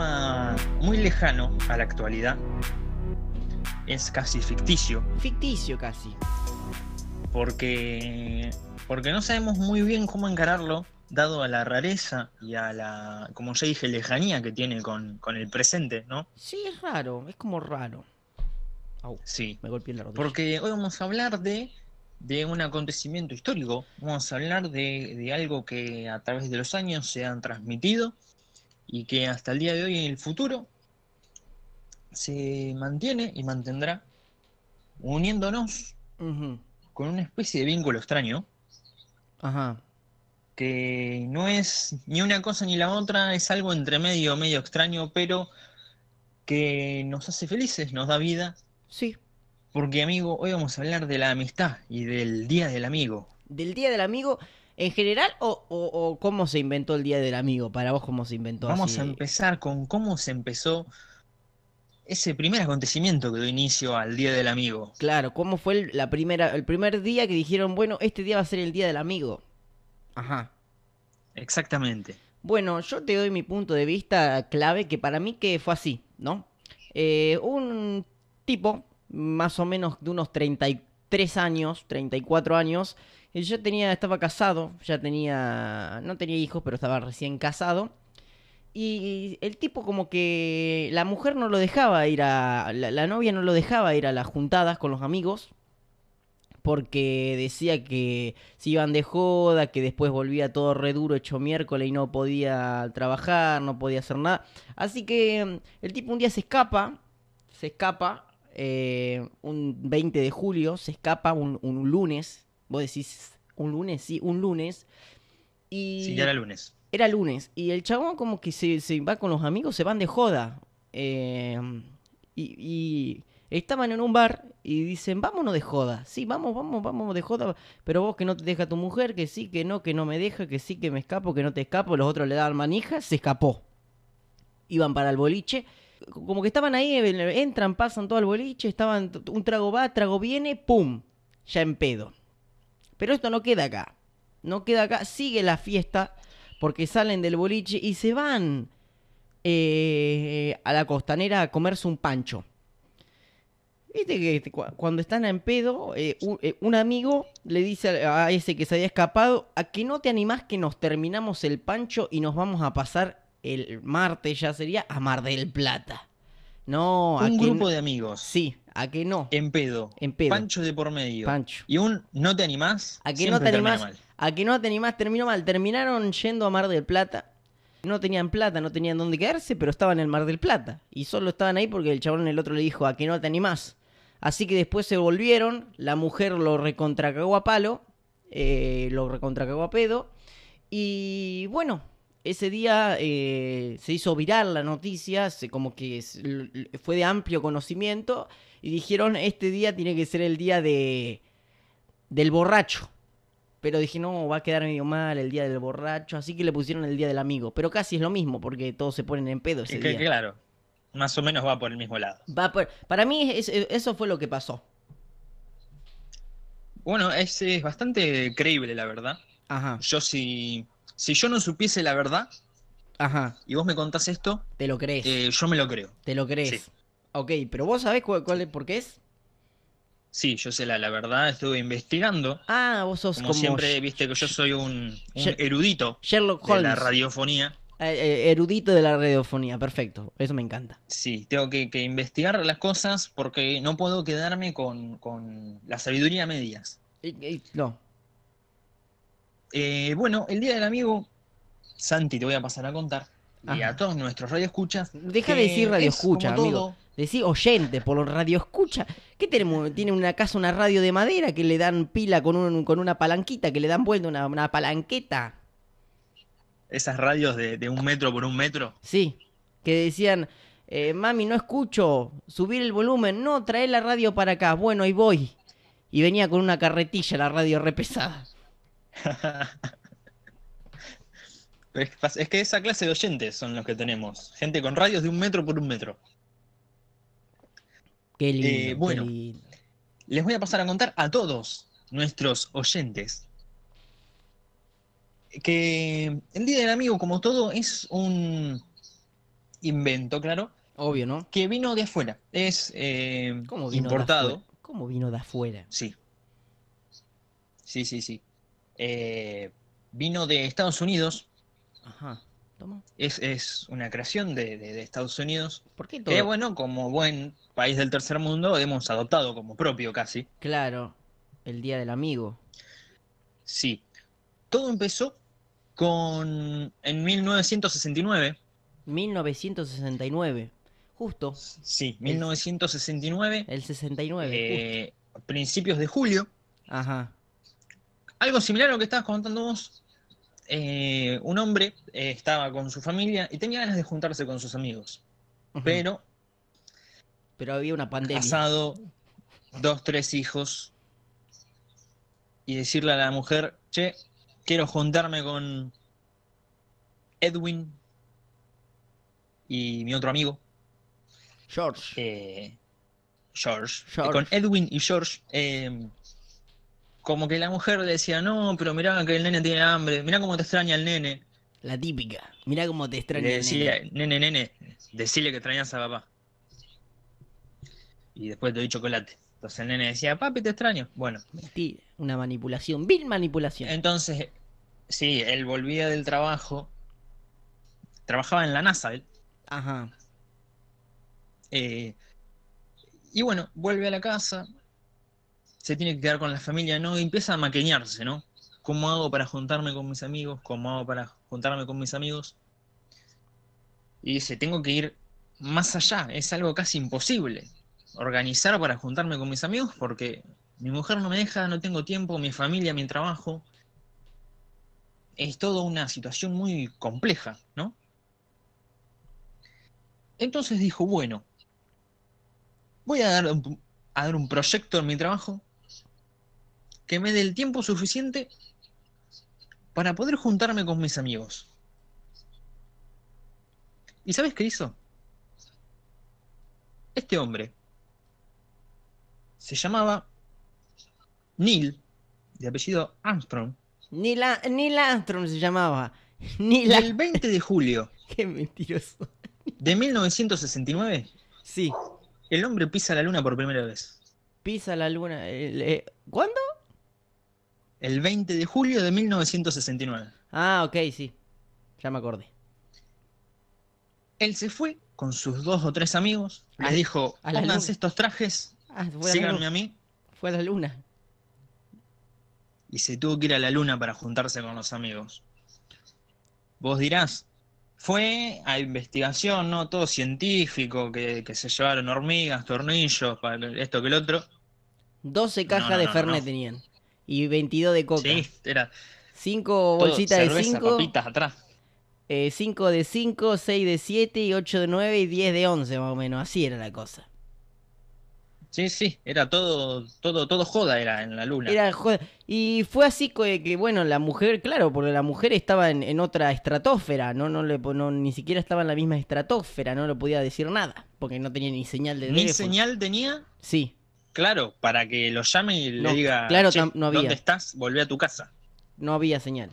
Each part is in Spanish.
tema muy lejano a la actualidad. Es casi ficticio. Ficticio casi. Porque, porque no sabemos muy bien cómo encararlo, dado a la rareza y a la, como ya dije, lejanía que tiene con, con el presente, ¿no? Sí, es raro, es como raro. Au, Sí. me golpeé la rodilla. Porque hoy vamos a hablar de, de un acontecimiento histórico. Vamos a hablar de, de algo que a través de los años se han transmitido y que hasta el día de hoy en el futuro se mantiene y mantendrá uniéndonos con una especie de vínculo extraño Ajá. que no es ni una cosa ni la otra, es algo entre medio, medio extraño, pero que nos hace felices, nos da vida. Sí. Porque amigo, hoy vamos a hablar de la amistad y del Día del Amigo. ¿Del Día del Amigo en general o, o- o cómo se inventó el Día del Amigo? Para vos, ¿cómo se inventó? Vamos así a empezar con cómo se empezó ese primer acontecimiento que dio inicio al Día del Amigo. Claro, ¿cómo fue el, la primera, el primer día que dijeron, bueno, este día va a ser el Día del Amigo? Ajá. Exactamente. Bueno, yo te doy mi punto de vista clave, que para mí que fue así, ¿no? Eh, un tipo, más o menos de unos 33 años, 34 años, y yo tenía, estaba casado, ya tenía, no tenía hijos, pero estaba recién casado. Y el tipo como que la mujer no lo dejaba ir a, la, novia no lo dejaba ir a las juntadas con los amigos, porque decía que se iban de joda, que después volvía todo re duro, hecho miércoles y no podía trabajar, no podía hacer nada. Así que mm, el tipo un día se escapa, se escapa, eh, un 20 de julio, se escapa un lunes, vos decís, un lunes, sí, un lunes. Y Sí, ya era lunes. era lunes. Y el chabón como que se, se va con los amigos, se van de joda. Eh, y, y estaban en un bar y dicen, vámonos de joda. Sí, vamos, vamos, vamos de joda. Pero vos que no te deja tu mujer, que sí, que no, que no me deja, que sí, que me escapo, que no te escapo. Los otros le daban manija, se escapó. Iban para el boliche. Como que estaban ahí, entran, pasan todo el boliche, estaban, un trago va, trago viene, ¡pum! Ya en pedo. Pero esto no queda acá. No queda acá, sigue la fiesta porque salen del boliche y se van eh, a la costanera a comerse un pancho. Viste que te- cu- cuando están en pedo, eh, un, eh, un amigo le dice a ese que se había escapado, a que no te animás que nos terminamos el pancho y nos vamos a pasar el martes, ya sería, a Mar del Plata. No, Un grupo no- de amigos. Sí, a que no. En pedo. En pedo. Pancho de por medio. Pancho. Y un no te animás. A que no te animás, mal. a que no te animás, terminó mal. Terminaron yendo a Mar del Plata. No tenían plata, no tenían dónde quedarse, pero estaban en el Mar del Plata. Y solo estaban ahí porque el chabón el otro le dijo, a que no te animás. Así que después se volvieron, la mujer lo recontracagó a palo, eh, lo recontracagó a pedo. Y bueno, ese día eh, se hizo viral la noticia, se, como que fue de amplio conocimiento. Y dijeron, este día tiene que ser el día de del borracho. Pero dije, no, va a quedar medio mal el día del borracho. Así que le pusieron el día del amigo. Pero casi es lo mismo, porque todos se ponen en pedo ese que, día. claro. Más o menos va por el mismo lado. Va por- Para mí, es- eso fue lo que pasó. Bueno, es, es bastante creíble, la verdad. Ajá, Yo si, si yo no supiese la verdad ajá. y vos me contás esto, Te lo crees. eh, yo me lo creo. te lo crees. sí. Ok, pero vos sabés cuál, cuál es, por qué es. Sí, yo sé la, la verdad, estuve investigando. Ah, vos sos Como, como, siempre, Sh- viste que yo soy un, erudito Sherlock de Holmes. la radiofonía. Eh, eh, erudito de la radiofonía, perfecto. Eso me encanta. Sí, tengo que, que investigar las cosas porque no puedo quedarme con, con la sabiduría medias. Y- y- no. Eh, bueno, el Día del Amigo, Santi, te voy a pasar a contar. Y a todos nuestros radioescuchas. Deja de decir radio es amigo. todo. Decí oyente, por los radio escucha. ¿Qué tenemos? Tiene una casa, una radio de madera que le dan pila con, un, con una palanquita, que le dan vuelta una, una palanqueta. Esas radios de, de un metro por un metro. Sí, que decían, eh, mami, no escucho, subir el volumen, no, trae la radio para acá, bueno, y voy. Y venía con una carretilla la radio re pesada. Es, que esa clase de oyentes son los que tenemos. Gente con radios de un metro por un metro. Qué lindo, Eh, qué bueno. lindo. Les voy a pasar a contar a todos nuestros oyentes que el Día del Amigo, como todo, es un, invento, claro, Obvio, ¿no? que vino de afuera. Es eh, ¿Cómo vino de importado. afuera? ¿Cómo vino de afuera? Sí. Sí, sí, sí. Eh, vino de Estados Unidos. Ajá. Toma. Es, es una creación de, de- de Estados Unidos. ¿Por qué todo? Que bueno, como buen país del tercer mundo, hemos adoptado como propio casi. Claro, el día del amigo. Sí. Todo empezó con. en 1969. 1969. Justo, Sí, 1969. el 69. eh, principios de julio. Ajá. Algo similar a lo que estabas contando vos. Eh, un hombre eh, estaba con su familia y tenía ganas de juntarse con sus amigos. Pero Pero había una pandemia. casado, dos, tres hijos. Y decirle a la mujer, che, quiero juntarme con Edwin y mi otro amigo, George. eh, George. George. Con Edwin y George, como que la mujer le decía, no, pero mirá que el nene tiene hambre, mirá cómo te extraña el nene. La típica. Mirá cómo te extraña. le el decía, nene. nene, nene, decile que extrañas a papá. Y después te doy chocolate. Entonces el nene decía, papi, te extraño. Bueno, Mentira. Una manipulación. Vil manipulación. entonces, sí, él volvía del trabajo. Trabajaba en la NASA, él. Ajá. Eh, y bueno, vuelve a la casa, se tiene que quedar con la familia, ¿no? Y empieza a maqueñarse, ¿no? ¿Cómo hago para juntarme con mis amigos? ¿Cómo hago para juntarme con mis amigos? Y dice, tengo que ir más allá, es algo casi imposible. Organizar para juntarme con mis amigos porque mi mujer no me deja, no tengo tiempo, mi familia, mi trabajo. Es toda una situación muy compleja, ¿no? Entonces dijo, bueno, voy a dar, a dar un proyecto en mi trabajo que me dé el tiempo suficiente para poder juntarme con mis amigos. ¿Y sabes qué hizo? Este hombre se llamaba Neil, de apellido Armstrong, Neil, A- Neil Armstrong se llamaba. Neil el Ar- 20 de julio Qué mentiroso. de 1969, Sí. el hombre pisa la luna por primera vez. Pisa la luna. eh, ¿Cuándo? El 20 de julio de 1969. Ah, ok, sí. Ya me acordé. Él se fue con sus dos o tres amigos, A- les dijo, a la pónganse luna". estos trajes, Ah, síganme a mí, fue a la luna. y se tuvo que ir a la luna para juntarse con los amigos. Vos dirás, fue a investigación, ¿no? Todo científico, que, que se llevaron hormigas, tornillos, para esto que el otro. 12 cajas no, de no, Fernet no. tenían. Y 22 de coca. Sí, era 5 todo bolsitas de cerveza, 5. papitas atrás. 5 de 5, 6 de 7 y 8 de 9 y 10 de 11 más o menos. Así era la cosa. Sí, sí, era todo, todo, todo joda era en la luna. Era joder. Y fue así que, que, bueno, la mujer, claro, porque la mujer estaba en, en otra estratosfera, ¿no? No le no, ni siquiera estaba en la misma estratosfera, no le podía decir nada, porque no tenía ni señal de Ni teléfono. señal tenía, Sí, claro, para que lo llame y No, le diga, claro, "Che, tam- no había. ¿dónde estás? Volvé a tu casa. no había señal.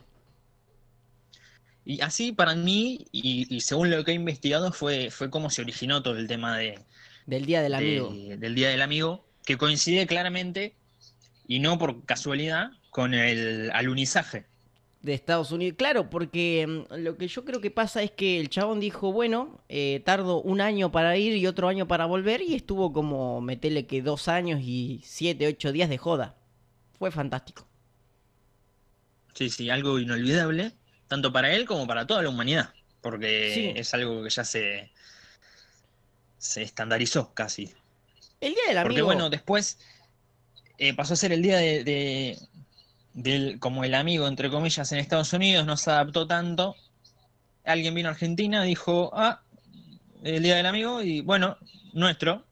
Y así para mí, y, y según lo que he investigado, fue, fue cómo se originó todo el tema de, Del día del de- amigo. del Día del Amigo, que coincide claramente, y no por casualidad, con el alunizaje. De Estados Unidos. Claro, porque mm, lo que yo creo que pasa es que el chabón dijo, bueno, eh, tardo un año para ir y otro año para volver y estuvo como, metele que dos años y siete, ocho días de joda. Fue fantástico. Sí, sí, algo inolvidable, tanto para él como para toda la humanidad, porque Sí. es algo que ya se, se estandarizó casi. El día del amigo. Porque bueno, después eh, pasó a ser el día de, de- del, como el amigo, entre comillas, en Estados Unidos, no se adaptó tanto. Alguien vino a Argentina, dijo, ah, el día del amigo, y bueno, nuestro,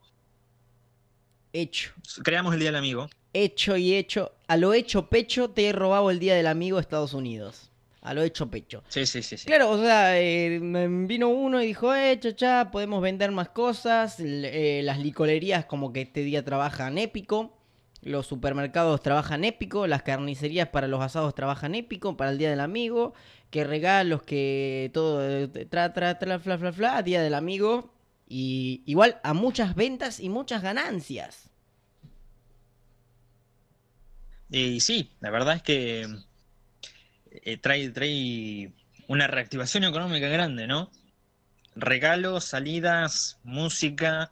Hecho. creamos el día del amigo. Hecho y hecho. A lo hecho pecho te he robado el día del amigo de Estados Unidos. A lo hecho pecho. Sí, sí, sí, sí. Claro, o sea, eh, mm, vino uno y dijo, eh, chacha, podemos vender más cosas. Eh, las licorerías como que este día trabajan épico. Los supermercados trabajan épico, las carnicerías para los asados trabajan épico, para el Día del Amigo, que regalos, que todo, eh, tra, tra, tra, fla, fla, fla, Día del Amigo. Y igual a muchas ventas y muchas ganancias. Y sí, la verdad es que eh, trae, trae una reactivación económica grande, ¿no? Regalos, salidas, música.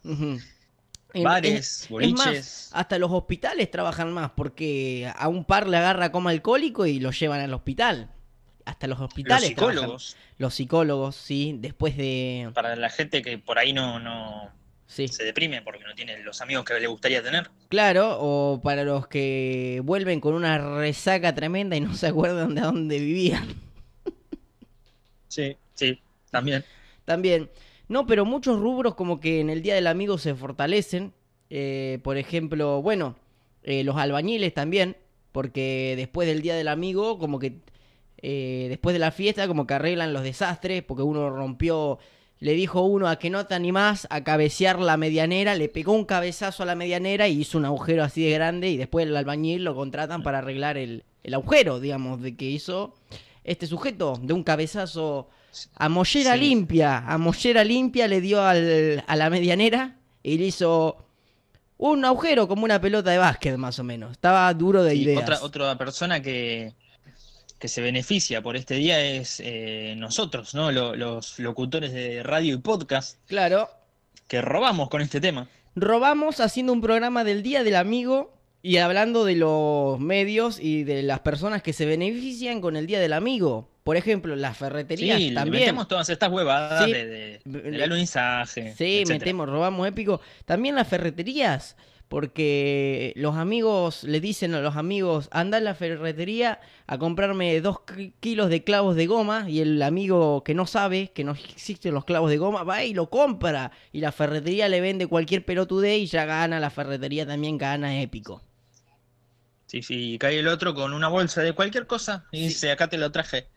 En- bares, es- boliches. Es más, hasta los hospitales trabajan más porque a un par le agarra coma alcohólico y lo llevan al hospital. Hasta los los hospitales. trabajan. psicólogos, Los psicólogos, sí, después de... para la gente que por ahí no, no Sí, se deprime porque no tiene los amigos que le gustaría tener. claro, o para los que vuelven con una resaca tremenda y no se acuerdan de dónde vivían. Sí, sí, también. También. No, pero muchos rubros como que en el Día del Amigo se fortalecen. Eh, por ejemplo, bueno, eh, los albañiles también. Porque después del Día del Amigo, como que... eh, después de la fiesta, como que arreglan los desastres. Porque uno rompió... Le dijo uno a que no te animás a cabecear la medianera. Le pegó un cabezazo a la medianera y hizo un agujero así de grande. Y después el albañil lo contratan para arreglar el, el agujero, digamos, de que hizo este sujeto de un cabezazo a mollera Sí. limpia. A mollera limpia le dio al- a la medianera y le hizo un agujero como una pelota de básquet, más o menos. Estaba duro de Sí, ideas. otra, otra persona que, que se beneficia por este día es eh, nosotros, ¿no? Lo- los locutores de radio y podcast Claro. que robamos con este tema. Robamos haciendo un programa del Día del Amigo y hablando de los medios y de las personas que se benefician con el Día del Amigo. Por ejemplo, las ferreterías Sí, también. metemos todas estas huevadas Sí. de, de- del alunizaje. Sí, etcétera. metemos, robamos épico. También las ferreterías, porque los amigos le dicen a los amigos, anda a la ferretería a comprarme dos ki- kilos de clavos de goma y el amigo que no sabe que no existen los clavos de goma va y lo compra y la ferretería le vende cualquier pelotudé y ya gana, la ferretería también gana épico. Sí, sí, y cae el otro con una bolsa de cualquier cosa y Sí. dice, acá te lo traje.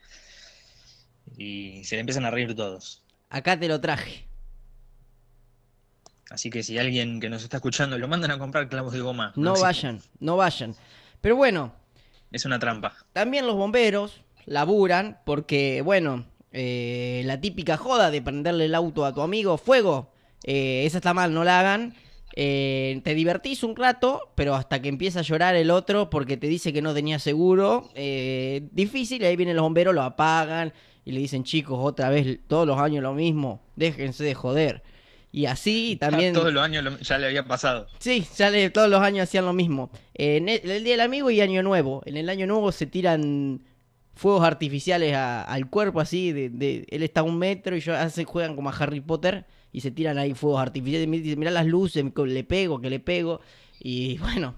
Y se le empiezan a reír todos. Acá te lo traje. Así que si alguien que nos está escuchando lo mandan a comprar clavos de goma, No vayan, no vayan. Pero bueno, Es una trampa. También los bomberos laburan porque, bueno, eh, la típica joda de prenderle el auto a tu amigo, fuego, eh, esa está mal, no la hagan. Eh, te divertís un rato, pero hasta que empieza a llorar el otro porque te dice que no tenía seguro, eh, difícil, y ahí vienen los bomberos, lo apagan y le dicen, chicos, otra vez, todos los años lo mismo, déjense de joder. Y así también... Todos los años lo- ya le había pasado. Sí, ya le- todos los años hacían lo mismo. En el, el Día del Amigo y Año Nuevo. En el Año Nuevo se tiran fuegos artificiales a- al cuerpo así. De, de- él está a un metro y yo hace, juegan como a Harry Potter y se tiran ahí fuegos artificiales. Y dicen, mirá las luces, le pego, que le pego. Y bueno,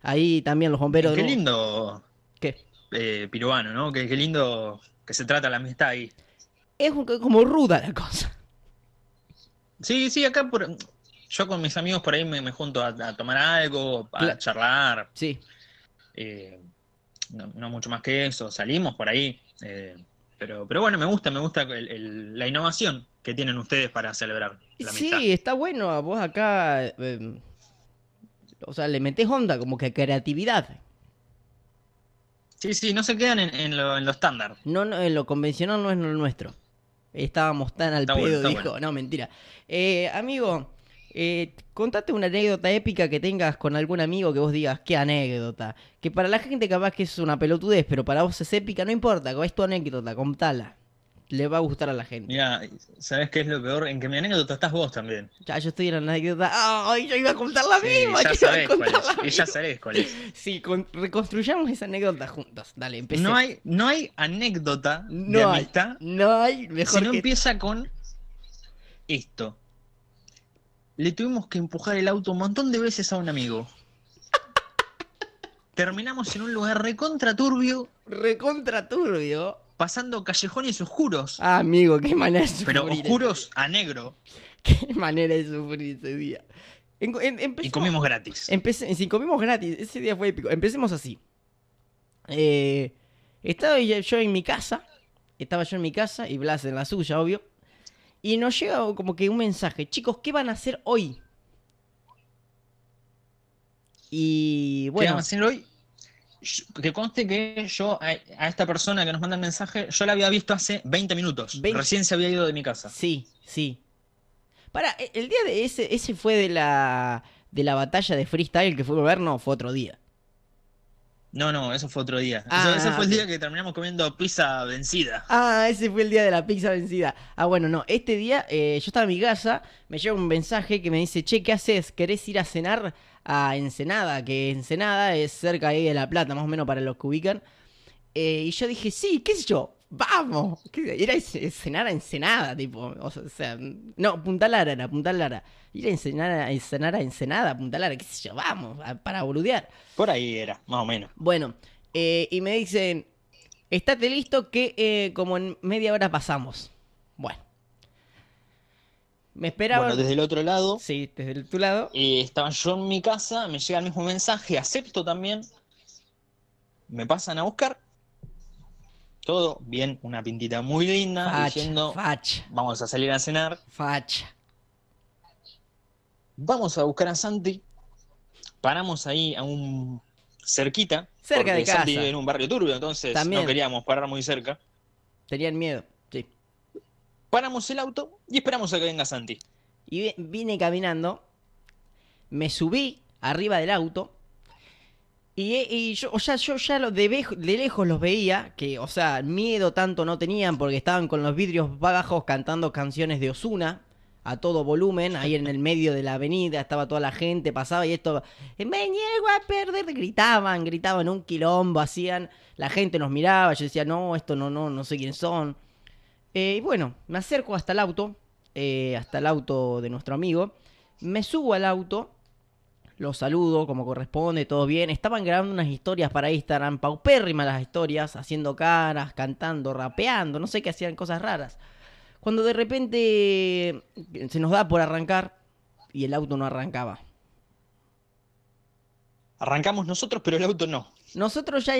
ahí también los bomberos... Qué lindo ¿Qué? eh, piruano, ¿no? Qué, qué lindo que se trata la amistad ahí. Es un- como ruda la cosa. Sí, sí, acá por, yo con mis amigos por ahí me, me junto a, a tomar algo, a charlar, Sí, eh, no, no mucho más que eso, salimos por ahí, eh, pero, pero bueno, me gusta, me gusta el- el- la innovación que tienen ustedes para celebrar la amistad. sí, está bueno. Vos acá... eh, o sea, le metés onda, como que creatividad. Sí, sí, no se quedan en, en lo, estándar. No, no, en lo convencional no es lo nuestro. Estábamos tan al Está pedo, bueno, dijo. bueno. No, mentira. Eh, amigo, eh, contate una anécdota épica que tengas con algún amigo que vos digas, qué anécdota. Que para la gente capaz que es una pelotudez, pero para vos es épica, no importa, es tu anécdota, contala. Le va a gustar a la gente. Mira, ¿sabes qué es lo peor? En que mi anécdota estás vos también. Ya, yo estoy en la anécdota. ¡Ay, yo iba a contar la Sí, misma! ya sabés cuál es. y ya sabés cuál es. Sí, con- reconstruyamos esa anécdota juntos. Dale, empecé. No hay, no hay anécdota de hay, amistad no hay mejor si no que... empieza con esto. Le tuvimos que empujar el auto un montón de veces a un amigo. Terminamos en un lugar recontra turbio, Recontra turbio. Pasando callejones oscuros. Ah, amigo, qué manera de sufrir. pero oscuros a negro. Qué manera de sufrir ese día. En- en- Y comimos gratis. empecé- si comimos gratis, ese día fue épico. Empecemos así. Eh, estaba yo en mi casa. Estaba yo en mi casa y Blas en la suya, obvio. Y nos llega como que un mensaje. Chicos, ¿qué van a hacer hoy? Y ¿Qué bueno, vamos a hacer hoy? Yo- Que conste que yo a, a esta persona que nos manda el mensaje, yo la había visto hace 20 minutos. 20. Recién se había ido de mi casa. sí, sí. Para, e- el día de ese, ese fue de la, de la batalla de freestyle que fue a ver, no, fue otro día. No, no, eso fue otro día. Ah, eso, ese fue el día que terminamos comiendo pizza vencida. Ah, ese fue el día de la pizza vencida. Ah, bueno, no, este día eh, yo estaba en mi casa, me llega un mensaje que me dice, che, ¿qué haces? ¿Querés ir a cenar a Ensenada? Que Ensenada es cerca ahí de La Plata, más o menos para los que ubican. Eh, y yo dije, sí, qué sé yo, vamos. ¿Qué- Ir a ce- cenar a Ensenada, tipo, o sea, no, Punta Lara era, Punta Lara. Ir a cenar a, cenar a Ensenada, Punta Lara, qué sé yo, vamos, a- para boludear. Por ahí era, más o menos. Bueno, eh, y me dicen, estate listo que eh, como en media hora pasamos. Bueno. Me esperaban... Bueno, desde el otro lado, Sí, desde el- tu lado. eh, estaba yo en mi casa, me llega el mismo mensaje, acepto también. Me pasan a buscar. Todo bien, una pintita muy linda, Facha, diciendo, facha, vamos a salir a cenar. facha. Vamos a buscar a Santi. Paramos ahí a un cerquita. Cerca porque de Santi casa. vive en un barrio turbio, entonces También. no queríamos parar muy cerca. Tenían miedo. Paramos el auto y esperamos a que venga Santi. Y vi- vine caminando, me subí arriba del auto y, yo, o sea, yo ya lo de lejos los veía, que, o sea, miedo tanto no tenían porque estaban con los vidrios bajos cantando canciones de Osuna a todo volumen, ahí en el medio de la avenida estaba toda la gente, pasaba y esto, me niego a perder, gritaban, gritaban un quilombo, hacían, la gente nos miraba, yo decía, no, esto no, no, no sé quiénes son. Eh, y bueno, me acerco hasta el auto, eh, hasta el auto de nuestro amigo. Me subo al auto, lo saludo como corresponde, todo bien. Estaban grabando unas historias para Instagram, paupérrimas las historias, haciendo caras, cantando, rapeando, no sé qué hacían cosas raras. Cuando de repente eh, se nos da por arrancar y el auto no arrancaba. Arrancamos nosotros, pero el auto no. Nosotros ya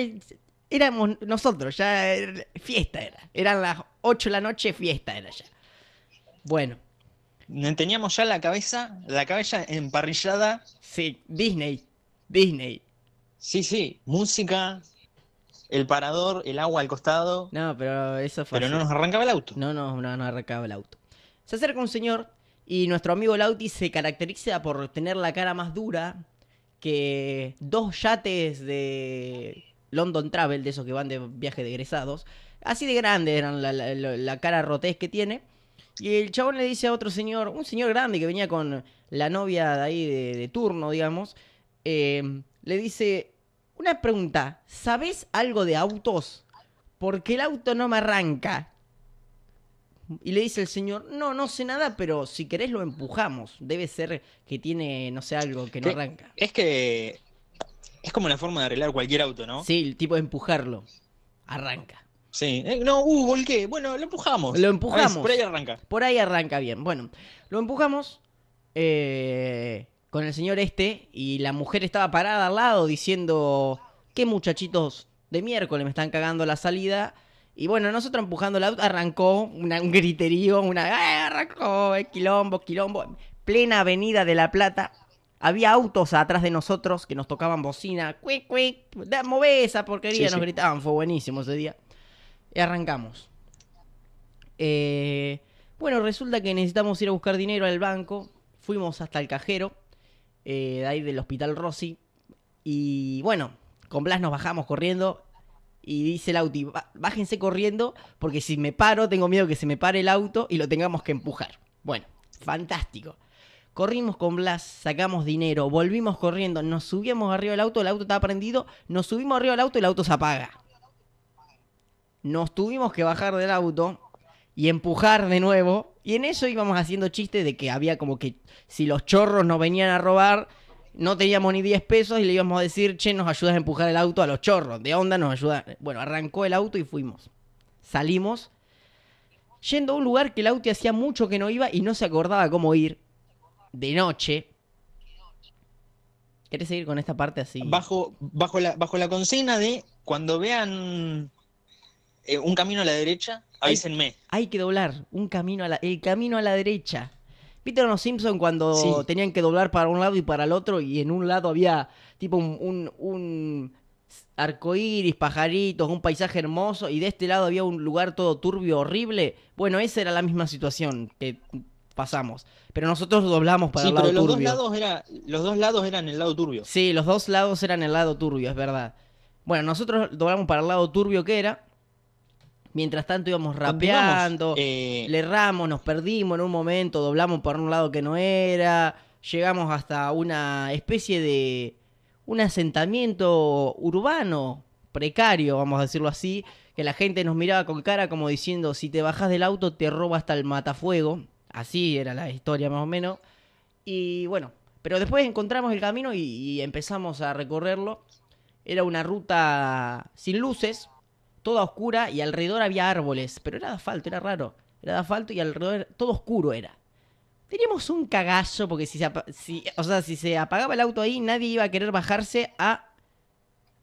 éramos nosotros, ya era- fiesta era. Eran las 8 de la noche, fiesta era ya. Bueno, Teníamos ya la cabeza, la cabeza emparrillada. sí, Disney, Disney. Sí, sí, música, el parador, el agua al costado. No, pero eso fue Pero no nos arrancaba el auto. No, no, no, no arrancaba el auto. Se acerca un señor y nuestro amigo Lauti se caracteriza por tener la cara más dura que dos yates de London Travel, de esos que van de viaje de egresados. Así de grande eran la, la- la- la cara rotez que tiene. Y el chabón le dice a otro señor, un señor grande que venía con la novia de ahí de, de turno, digamos, eh, le dice, una pregunta, ¿sabes algo de autos? Porque el auto no me arranca. Y le dice el señor, no, no sé nada, pero si querés lo empujamos. Debe ser que tiene, no sé, algo que no arranca. Es que es como la forma de arreglar cualquier auto, ¿no? Sí, el tipo de empujarlo. Arranca. Sí. Eh, no, uh, volqué. Bueno, lo empujamos. Lo ver, empujamos. por ahí arranca. Por ahí arranca bien. Bueno, lo empujamos eh, con el señor este y la mujer estaba parada al lado diciendo, ¿qué muchachitos de miércoles me están cagando la salida? Y bueno, nosotros empujando el auto, arrancó una- un griterío, una... ¡Ah, arrancó! eh, quilombo, quilombo. Plena avenida de La Plata. Había autos atrás de nosotros que nos tocaban bocina. ¡Cuic, cuic! da- ¡Mové esa porquería! Sí, nos sí. gritaban. Fue buenísimo ese día. Y arrancamos. Eh, bueno, resulta que necesitamos ir a buscar dinero al banco. Fuimos hasta el cajero, eh, de ahí del Hospital Rossi. Y bueno, con Blas nos bajamos corriendo. Y dice el Auti, "Ba- bájense corriendo, porque si me paro, tengo miedo que se me pare el auto y lo tengamos que empujar. Bueno, fantástico. Corrimos con Blas, sacamos dinero, volvimos corriendo, nos subimos arriba del auto, el auto estaba prendido, nos subimos arriba del auto y el auto se apaga. Nos tuvimos que bajar del auto y empujar de nuevo. Y en eso íbamos haciendo chistes de que había como que si los chorros nos venían a robar, no teníamos ni 10 pesos y le íbamos a decir, che, nos ayudas a empujar el auto a los chorros. De onda nos ayuda. Bueno, arrancó el auto y fuimos. Salimos. Yendo a un lugar que el auto hacía mucho que no iba y no se acordaba cómo ir. De noche. ¿Querés seguir con esta parte así? Bajo, bajo, la, bajo la consigna de cuando vean eh, un camino a la derecha, avísenme. Hay que doblar un camino a la, el camino a la derecha. ¿Viste los Simpsons cuando Sí. tenían que doblar para un lado y para el otro y en un lado había tipo un, un, un arcoíris, pajaritos, un paisaje hermoso y de este lado había un lugar todo turbio, horrible? Bueno, esa era la misma situación que pasamos. Pero nosotros doblamos para Sí, el lado pero los dos, turbio. lados era, los dos lados eran el lado turbio. Sí, los dos lados eran el lado turbio, es verdad. Bueno, nosotros doblamos para el lado turbio que era. Mientras tanto íbamos rapeando. Eh, Le erramos, nos perdimos en un momento, doblamos por un lado que no era, llegamos hasta una especie de un asentamiento urbano precario, vamos a decirlo así, que la gente nos miraba con cara como diciendo, si te bajas del auto te roba hasta el matafuego, así era la historia más o menos, y bueno, pero después encontramos el camino y, y empezamos a recorrerlo, era una ruta sin luces, toda oscura y alrededor había árboles, pero era de asfalto, era raro. Era de asfalto y alrededor todo oscuro era. Teníamos un cagazo porque si se, si- o sea, si se apagaba el auto ahí, nadie iba a querer bajarse a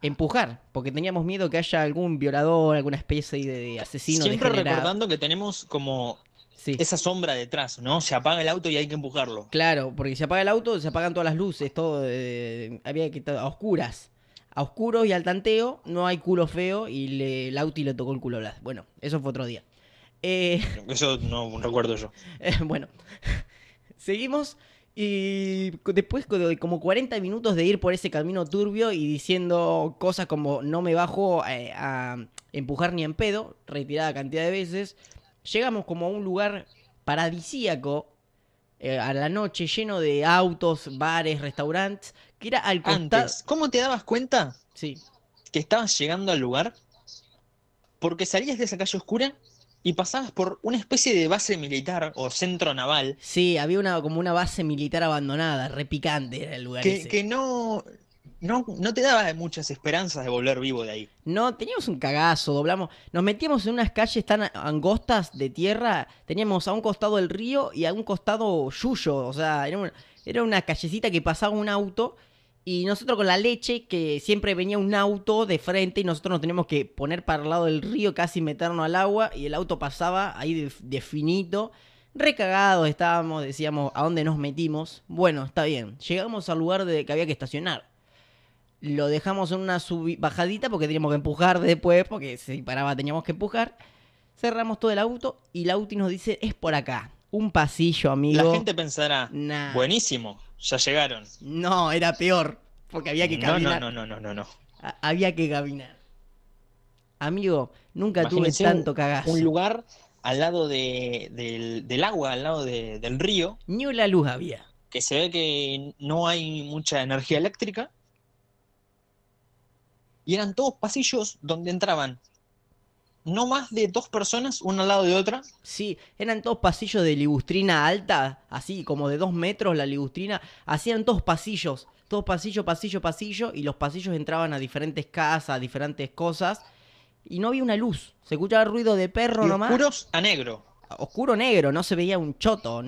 empujar, porque teníamos miedo que haya algún violador, alguna especie de, de asesino siempre degenerado. recordando que tenemos como Sí. esa sombra detrás, ¿no? Se apaga el auto y hay que empujarlo. Claro, porque si se apaga el auto, se apagan todas las luces, todo. eh, había que estar a oscuras. A oscuros y al tanteo, no hay culo feo y le, el auto y le tocó el culo a Blas. Bueno, eso fue otro día. Eh, Eso no recuerdo yo. Eh, bueno, seguimos y después de como 40 minutos de ir por ese camino turbio y diciendo cosas como no me bajo eh, a empujar ni en pedo, retirada cantidad de veces, llegamos como a un lugar paradisíaco eh, a la noche lleno de autos, bares, restaurantes, que era al costado... ¿cómo te dabas cuenta Sí, que estabas llegando al lugar? Porque salías de esa calle oscura y pasabas por una especie de base militar o centro naval sí, había una, como una base militar abandonada, repicante era el lugar que, ese. que no, no, no te daba muchas esperanzas de volver vivo de ahí. No, teníamos un cagazo, doblamos. Nos metíamos en unas calles tan angostas de tierra. Teníamos a un costado el río y a un costado Yuyo. O sea, era una, era una callecita que pasaba un auto. Y nosotros con la leche, que siempre venía un auto de frente y nosotros nos teníamos que poner para el lado del río, casi meternos al agua. Y el auto pasaba ahí de, de finito. Recagados estábamos, decíamos, ¿a dónde nos metimos? Bueno, está bien. Llegamos al lugar de que había que estacionar lo dejamos en una bajadita porque teníamos que empujar después, porque si paraba teníamos que empujar. Cerramos todo el auto y la Auti nos dice, es por acá. Un pasillo, amigo. La gente pensará, Nah. buenísimo, ya llegaron. No, era peor, porque había que No, caminar. no, no, no, no, no. A- Había que caminar. Amigo, nunca Imagínense tuve tanto cagazo. Un lugar al lado de- del, del agua, al lado de- del río, Ni una luz había. que se ve que no hay mucha energía eléctrica. Y eran todos pasillos donde entraban no más de dos personas, una al lado de otra. Sí, eran todos pasillos de ligustrina alta, así como de dos metros la ligustrina. Hacían todos pasillos, todos pasillo, pasillo, pasillo, y los pasillos entraban a diferentes casas, a diferentes cosas. Y no había una luz, se escuchaba ruido de perro y nomás. oscuros a negro. Oscuro negro, no se veía un choto.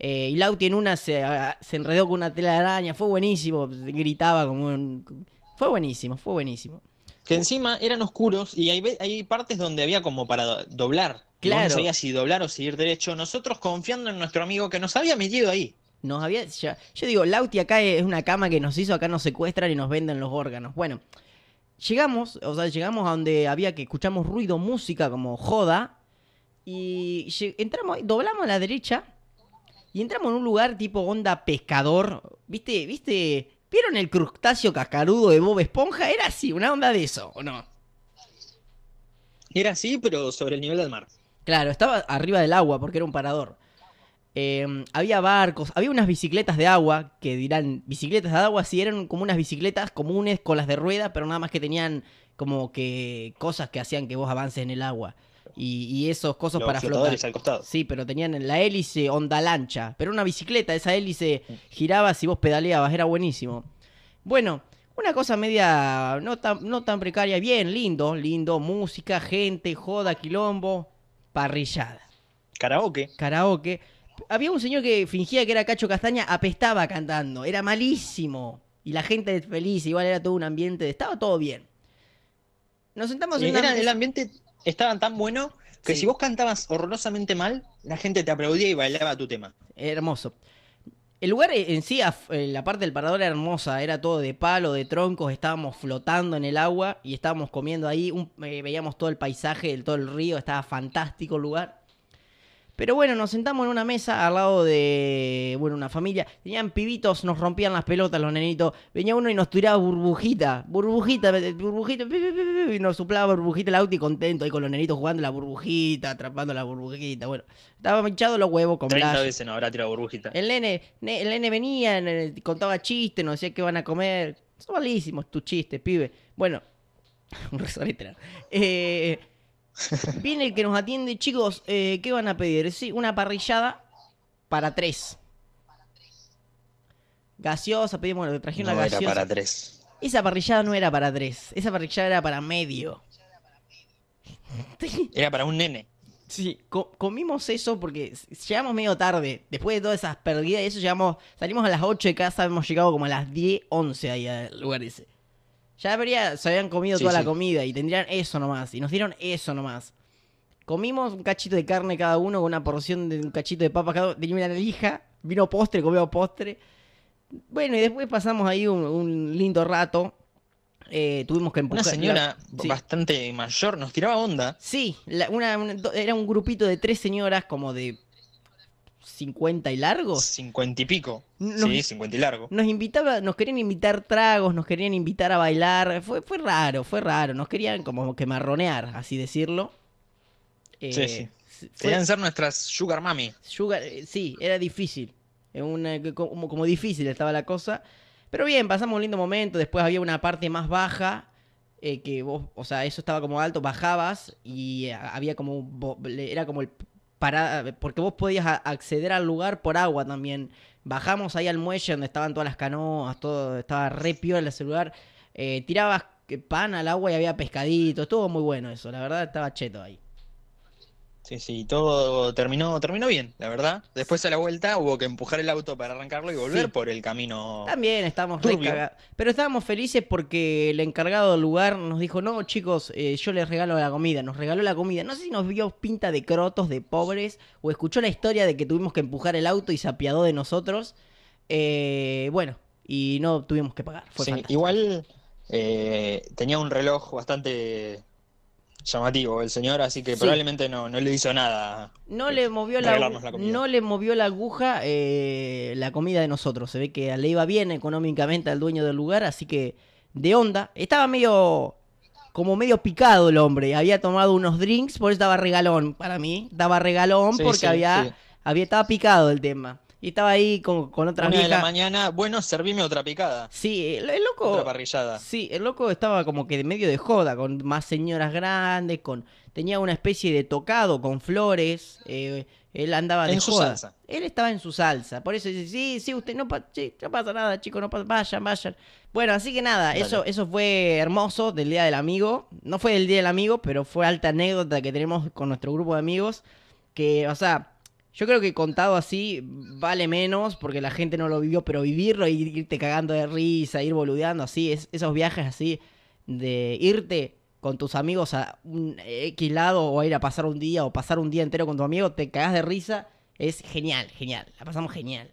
Eh, y Lauti en una se, se enredó con una tela de araña, fue buenísimo, gritaba como un... Fue buenísimo, fue buenísimo. Que encima eran oscuros y hay, hay partes donde había como para do- doblar. Claro. No sabías si doblar o seguir derecho. Nosotros confiando en nuestro amigo que nos había metido ahí. Nos había, ya- yo digo, Lauti acá es una cama que nos hizo, acá nos secuestran y nos venden los órganos. Bueno, llegamos, o sea, llegamos a donde había que escuchamos ruido, música como joda. Y entramos, doblamos a la derecha y entramos en un lugar tipo onda pescador. ¿Viste? ¿Viste? ¿Vieron el crustáceo cascarudo de Bob Esponja? Era así, una onda de eso, ¿o no? Era así, pero sobre el nivel del mar. Claro, estaba arriba del agua porque era un parador. Eh, había barcos, había unas bicicletas de agua, que dirán, bicicletas de agua, sí, eran como unas bicicletas comunes con las de rueda, pero nada más que tenían como que cosas que hacían que vos avances en el agua. Y, y esos cosas Los para flotar. flotadores al costado. Sí, pero tenían la hélice onda lancha. Pero una bicicleta, esa hélice giraba si vos pedaleabas, era buenísimo. Bueno, una cosa media no tan, no tan precaria, bien, lindo, lindo, música, gente, joda, quilombo, parrillada, Karaoke. karaoke. Había un señor que fingía que era Cacho Castaña, apestaba cantando, era malísimo. Y la gente feliz, igual era todo un ambiente, estaba todo bien. Nos sentamos en una Era, mesa- el ambiente estaba tan bueno que Sí. si vos cantabas horrorosamente mal, la gente te aplaudía y bailaba tu tema. Hermoso. El lugar en sí, eh, la parte del parador era hermosa, era todo de palo, de troncos, estábamos flotando en el agua y estábamos comiendo ahí, un- eh, veíamos todo el paisaje, el, todo el río, estaba fantástico el lugar. Pero bueno, nos sentamos en una mesa al lado de, bueno, una familia. Tenían pibitos, nos rompían las pelotas los nenitos. Venía uno y nos tiraba burbujita, burbujita, burbujita, y nos soplaba burbujita el auto y contento ahí con los nenitos jugando la burbujita, atrapando la burbujita. Bueno, estaba hinchado los huevos con 30 Blas. veces no habrá tirado burbujita. El nene, ne- el nene venía, contaba chistes, nos decía que van a comer. Son malísimos tus chistes, pibe. Bueno, un resorete. ¿no? Eh, viene el que nos atiende, chicos, eh, ¿qué van a pedir? Sí, una parrillada para tres. Gaseosa, pedimos, bueno, traje una No era gaseosa. para tres. Esa parrillada no era para tres, esa parrillada era para medio. Era para un nene. Sí, co- comimos eso porque llegamos medio tarde. Después de todas esas perdidas y eso, llegamos, salimos a las 8 de casa, hemos llegado como a las 10, 11 ahí al lugar ese. Ya habría, se habían comido Sí, toda la comida y tendrían eso nomás. Y nos dieron eso nomás. Comimos un cachito de carne cada uno con una porción de un cachito de papa cada uno. Tenía una lija, vino postre, comimos postre. Bueno, y después pasamos ahí un, un lindo rato. Eh, tuvimos que empujar. Una señora Sí. bastante mayor nos tiraba onda. Sí, la- una- era un grupito de tres señoras como de 50 y largos. Cincuenta y pico. Sí, cincuenta y largo. Nos invitaba, nos querían invitar tragos, nos querían invitar a bailar. Fue, fue raro, fue raro. Nos querían como que marronear, así decirlo. Eh, Sí, sí. fue- Querían ser nuestras sugar mami. Sugar, eh, sí, era difícil. Era una- como, como difícil estaba la cosa. Pero bien, pasamos un lindo momento. Después había una parte más baja. eh, que vos, o sea, eso estaba como alto, bajabas y eh, había como. Era como el. Para, porque vos podías acceder al lugar por agua también. Bajamos ahí al muelle donde estaban todas las canoas, todo. Estaba re piola ese lugar. eh, tirabas pan al agua y había pescadito. Estuvo muy bueno eso, la verdad estaba cheto ahí. Sí, sí, todo terminó, terminó bien, la verdad. Después a la vuelta hubo que empujar el auto para arrancarlo y volver Sí. por el camino. También cagados. Pero estábamos felices porque el encargado del lugar nos dijo, no, chicos, eh, yo les regalo la comida. Nos regaló la comida. No sé si nos vio pinta de crotos, de pobres, o escuchó la historia de que tuvimos que empujar el auto y se apiadó de nosotros. Eh, bueno, y no tuvimos que pagar. Fue Sí, igual eh, tenía un reloj bastante llamativo el señor, así que Sí. probablemente no, no le hizo nada. No le movió la, no le movió la aguja eh, la comida de nosotros. Se ve que le iba bien económicamente al dueño del lugar, así que de onda. Estaba medio como medio picado el hombre. Había tomado unos drinks, por eso estaba regalón para mí. Estaba regalón Sí, porque sí, había, había estaba picado el tema. Y estaba ahí con, con otra Una de la vieja. mañana, bueno, servime otra picada, Sí, el, el loco. otra parrillada. Sí, el loco estaba como que de medio de joda, con más señoras grandes, con tenía una especie de tocado con flores. eh, él andaba de En su joda. salsa. Él estaba en su salsa. Por eso dice, sí, sí, usted no, pa- sí, no pasa nada, chicos, no pasa, vayan, vayan. Bueno, así que nada, Dale. eso, eso fue hermoso del Día del Amigo. No fue del Día del Amigo, pero fue alta anécdota que tenemos con nuestro grupo de amigos. Que, o sea, yo creo que contado así vale menos porque la gente no lo vivió, pero vivirlo y irte cagando de risa, ir boludeando así, es, esos viajes así de irte con tus amigos a un X lado o a ir a pasar un día o pasar un día entero con tu amigo, te cagás de risa, es genial, genial, la pasamos genial.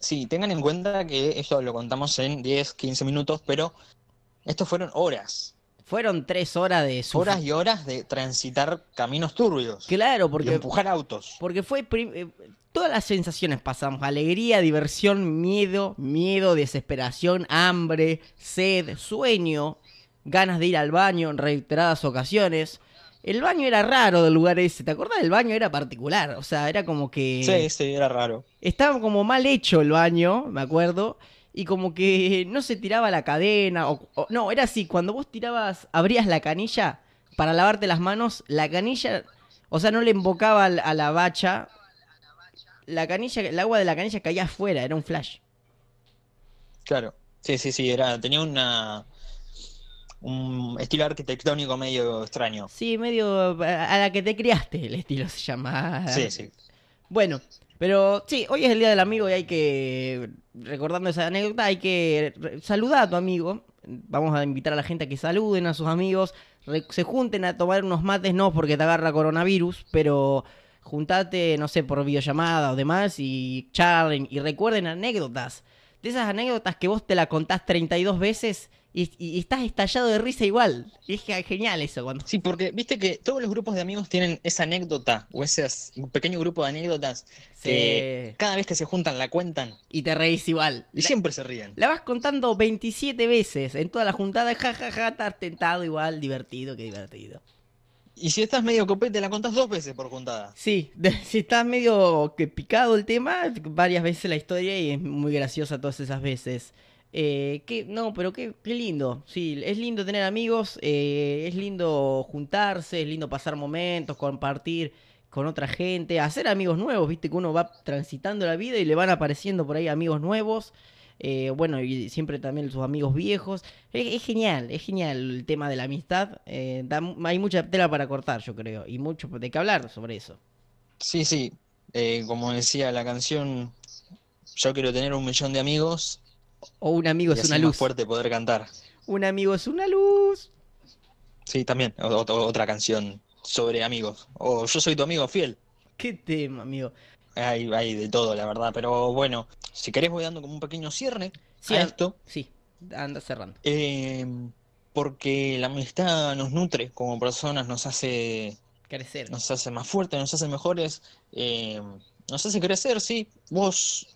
Sí, tengan en cuenta que esto lo contamos en 10, 15 minutos, pero estos fueron horas. Fueron tres horas de. Horas y horas de transitar caminos turbios. Claro, Y porque, empujar autos. porque fue... eh, Todas las sensaciones pasamos, alegría, diversión, miedo, miedo, desesperación, hambre, sed, sueño, ganas de ir al baño en reiteradas ocasiones. El baño era raro del lugar ese, ¿te acordás? El baño era particular, o sea, era como que... Sí, sí, era raro. Estaba como mal hecho el baño, me acuerdo. Y como que no se tiraba la cadena. O, o- no, era así. Cuando vos tirabas, abrías la canilla para lavarte las manos, la canilla, o sea, no le embocaba a la bacha. La canilla, el agua de la canilla caía afuera, era un flash. Claro. Sí, sí, sí, era, tenía una un estilo arquitectónico medio extraño. Sí, medio a a la que te criaste, el estilo se llama. Sí, sí. Bueno, pero sí, hoy es el Día del Amigo y hay que, recordando esa anécdota, hay que saludar a tu amigo. Vamos a invitar a la gente a que saluden a sus amigos, se junten a tomar unos mates, no porque te agarra coronavirus, pero juntate, no sé, por videollamada o demás y charlen y recuerden anécdotas. De esas anécdotas que vos te la contás 32 veces y, y estás estallado de risa igual. Y es que genial eso cuando... Sí, porque viste que todos los grupos de amigos tienen esa anécdota o ese pequeño grupo de anécdotas que cada vez que se juntan la cuentan Y te reís igual. y siempre se ríen. La vas contando 27 veces en toda la juntada, jajaja, ja, ja, estás tentado igual, divertido, qué divertido. Y si estás medio copete, la contás dos veces por juntada. Sí, de- si estás medio que picado el tema, varias veces la historia y es muy graciosa todas esas veces. Eh, qué- no, pero qué, qué lindo. Sí, es lindo tener amigos, eh, es lindo juntarse, es lindo pasar momentos, compartir con otra gente, hacer amigos nuevos, viste que uno va transitando la vida y le van apareciendo por ahí amigos nuevos. eh, bueno, y siempre también sus amigos viejos. Es, genial, es genial el tema de la amistad. eh, hay mucha tela para cortar, yo creo, y mucho de qué hablar sobre eso. Sí, sí. como decía la canción, yo quiero tener un millón de amigos O un amigo y es una más luz. fuerte poder cantar. Un amigo es una luz. Sí, también. o- o- otra canción sobre amigos. O yo soy tu amigo fiel. Qué tema, amigo. Hay, hay de todo, la verdad. Pero bueno, si querés voy dando como un pequeño cierre Sí, a- esto. Sí, anda cerrando. eh, porque la amistad nos nutre como personas, nos hace, Crecer. nos hace más fuertes, nos hace mejores, eh, nos hace crecer, sí. Vos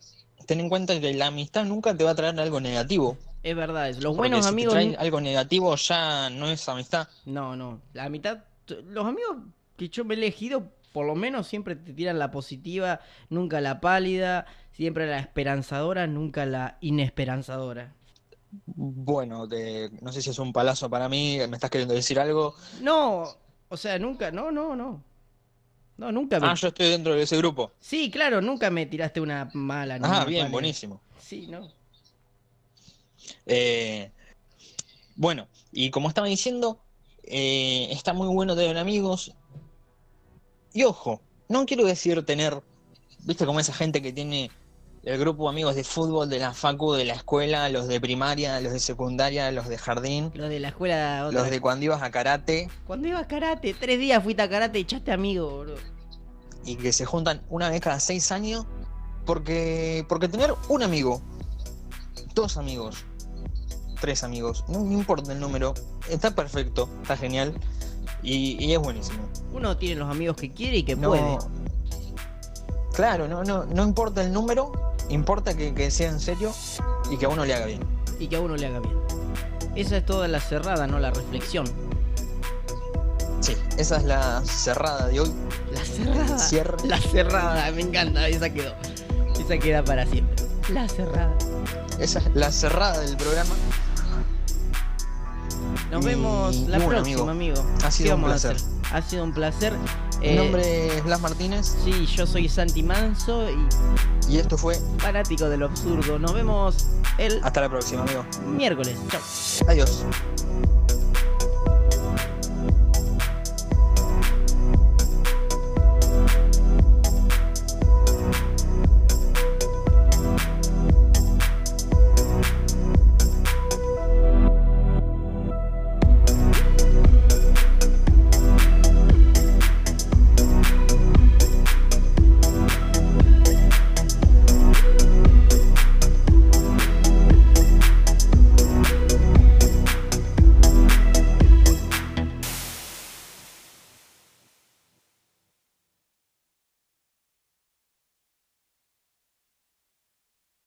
ten en cuenta que la amistad nunca te va a traer algo negativo. Es verdad, es- los Porque buenos si amigos. te trae algo negativo ya no es amistad. No, no. La mitad. Los amigos que yo me he elegido, por lo menos siempre te tiran la positiva, nunca la pálida, siempre la esperanzadora, nunca la inesperanzadora. Bueno, no sé si es un palazo para mí, me estás queriendo decir algo. No, o sea, nunca, no, no, no. No, nunca me. Ah, yo estoy dentro de ese grupo. Sí, claro, nunca me tiraste una mala. Ah, bien, pálida. buenísimo. Sí, no. Eh, bueno, y como estaba diciendo, eh, está muy bueno tener amigos. Y ojo, no quiero decir tener, viste, como esa gente que tiene el grupo de amigos de fútbol, de la facu, de la escuela, los de primaria, los de secundaria, los de jardín, Lo de la escuela. otra los de cuando ibas a karate, Cuando iba a karate, tres días fuiste a karate y echaste amigo, bro. y que se juntan una vez cada seis años, porque, porque tener un amigo, dos amigos, tres amigos, no, no importa el número, está perfecto, está genial y, y es buenísimo. Uno tiene los amigos que quiere y que No, puede. claro, no, no, no importa el número, importa que, que sea en serio y que a uno le haga bien. Y que a uno le haga bien. Esa es toda la cerrada, no la reflexión. Sí, esa es la cerrada de hoy. La cerrada. La cerrada, me encanta, esa quedó. Esa queda para siempre. La cerrada. Esa es la cerrada del programa. Nos Y- vemos la bueno, próxima, amigo. Ha ¿Qué sido un placer. Ha sido un placer. Mi Eh, nombre es Blas Martínez Sí, yo soy Santi Manso y y esto fue. fanático de lo absurdo. Nos vemos el Hasta la próxima, amigo. miércoles. Chao. Adiós.